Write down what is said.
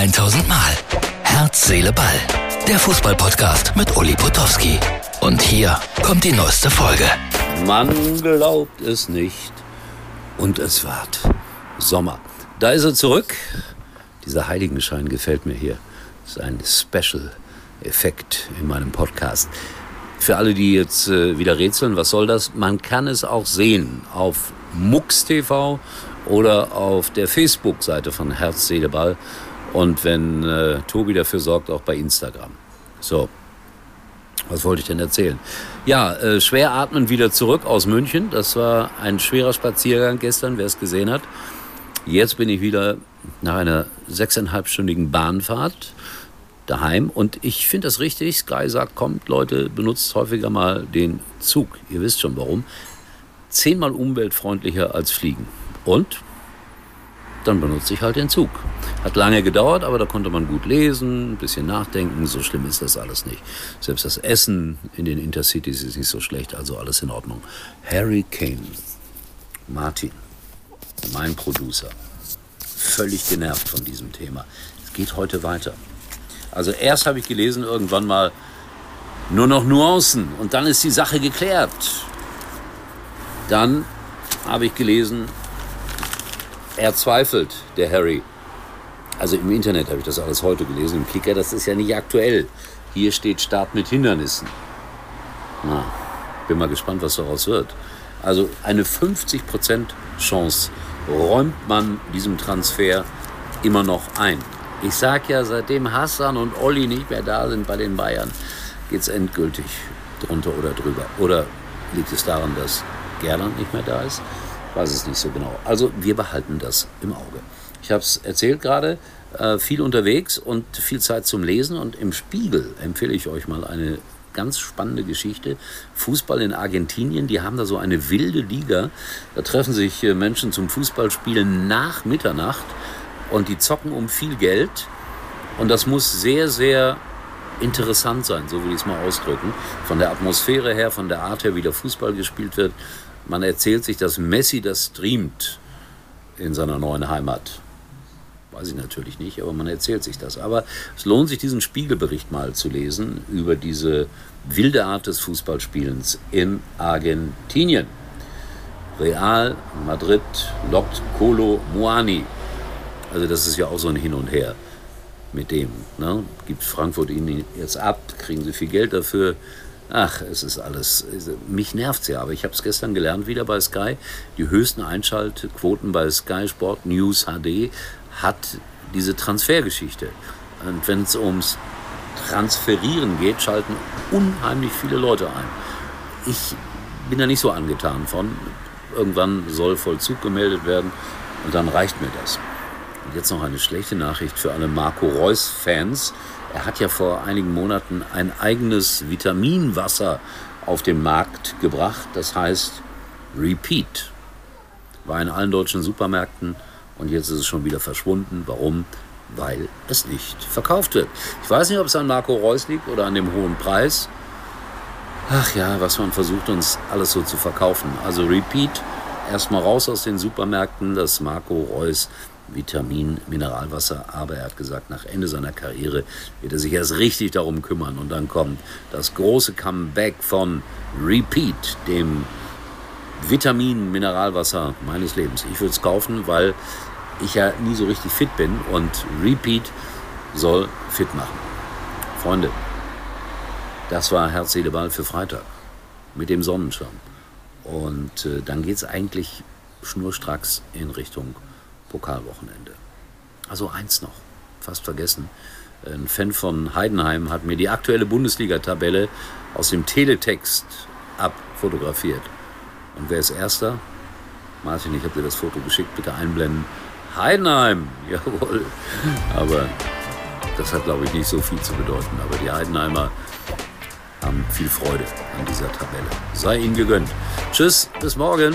1000 Mal. Herz, Seele, Ball. Der Fußballpodcast mit Uli Potowski. Und hier kommt die neueste Folge. Man glaubt es nicht. Und es ward Sommer. Da ist er zurück. Dieser Heiligenschein gefällt mir hier. Das ist ein Special-Effekt in meinem Podcast. Für alle, die jetzt äh, wieder rätseln, was soll das? Man kann es auch sehen auf MUX TV oder auf der Facebook-Seite von Herz, Seele, Ball. Und wenn äh, Tobi dafür sorgt, auch bei Instagram. So, was wollte ich denn erzählen? Ja, äh, schwer atmen wieder zurück aus München. Das war ein schwerer Spaziergang gestern, wer es gesehen hat. Jetzt bin ich wieder nach einer sechseinhalbstündigen Bahnfahrt daheim und ich finde das richtig. Sky sagt, kommt Leute, benutzt häufiger mal den Zug. Ihr wisst schon warum. Zehnmal umweltfreundlicher als Fliegen. Und dann benutze ich halt den Zug. Hat lange gedauert, aber da konnte man gut lesen, ein bisschen nachdenken. So schlimm ist das alles nicht. Selbst das Essen in den Intercities ist nicht so schlecht, also alles in Ordnung. Harry Kane, Martin, mein Producer, völlig genervt von diesem Thema. Es geht heute weiter. Also erst habe ich gelesen irgendwann mal nur noch Nuancen und dann ist die Sache geklärt. Dann habe ich gelesen, er zweifelt, der Harry. Also im Internet habe ich das alles heute gelesen, im Kicker, das ist ja nicht aktuell. Hier steht Start mit Hindernissen. Na, bin mal gespannt, was daraus wird. Also eine 50% Chance räumt man diesem Transfer immer noch ein. Ich sage ja, seitdem Hassan und Olli nicht mehr da sind bei den Bayern, geht es endgültig drunter oder drüber. Oder liegt es daran, dass Gerland nicht mehr da ist? Weiß es nicht so genau. Also wir behalten das im Auge. Ich habe es erzählt gerade, äh, viel unterwegs und viel Zeit zum Lesen und im Spiegel empfehle ich euch mal eine ganz spannende Geschichte. Fußball in Argentinien, die haben da so eine wilde Liga. Da treffen sich äh, Menschen zum Fußballspielen nach Mitternacht und die zocken um viel Geld. Und das muss sehr, sehr interessant sein, so will ich es mal ausdrücken. Von der Atmosphäre her, von der Art her, wie der Fußball gespielt wird. Man erzählt sich, dass Messi das streamt in seiner neuen Heimat. Weiß ich natürlich nicht, aber man erzählt sich das. Aber es lohnt sich, diesen Spiegelbericht mal zu lesen über diese wilde Art des Fußballspielens in Argentinien. Real Madrid lockt Colo Muani. Also das ist ja auch so ein Hin und Her mit dem. Ne? Gibt Frankfurt ihn jetzt ab, kriegen sie viel Geld dafür. Ach, es ist alles. Mich nervt es ja, aber ich habe es gestern gelernt wieder bei Sky. Die höchsten Einschaltquoten bei Sky Sport News HD hat diese Transfergeschichte. Und wenn es ums Transferieren geht, schalten unheimlich viele Leute ein. Ich bin da nicht so angetan von. Irgendwann soll Vollzug gemeldet werden und dann reicht mir das. Und jetzt noch eine schlechte Nachricht für alle Marco Reus-Fans. Er hat ja vor einigen Monaten ein eigenes Vitaminwasser auf den Markt gebracht. Das heißt Repeat. War in allen deutschen Supermärkten und jetzt ist es schon wieder verschwunden. Warum? Weil es nicht verkauft wird. Ich weiß nicht, ob es an Marco Reus liegt oder an dem hohen Preis. Ach ja, was man versucht uns alles so zu verkaufen. Also Repeat, erstmal raus aus den Supermärkten, das Marco Reus Vitamin, Mineralwasser. Aber er hat gesagt, nach Ende seiner Karriere wird er sich erst richtig darum kümmern. Und dann kommt das große Comeback von Repeat, dem Vitamin, Mineralwasser meines Lebens. Ich würde es kaufen, weil ich ja nie so richtig fit bin und Repeat soll fit machen. Freunde, das war Herz, Seele, Ball für Freitag mit dem Sonnenschirm. Und äh, dann geht es eigentlich schnurstracks in Richtung Pokalwochenende. Also eins noch, fast vergessen. Ein Fan von Heidenheim hat mir die aktuelle Bundesliga-Tabelle aus dem Teletext abfotografiert. Und wer ist Erster? Martin, ich habe dir das Foto geschickt, bitte einblenden. Heidenheim, jawohl. Aber das hat, glaube ich, nicht so viel zu bedeuten. Aber die Heidenheimer haben viel Freude an dieser Tabelle. Sei ihnen gegönnt. Tschüss, bis morgen.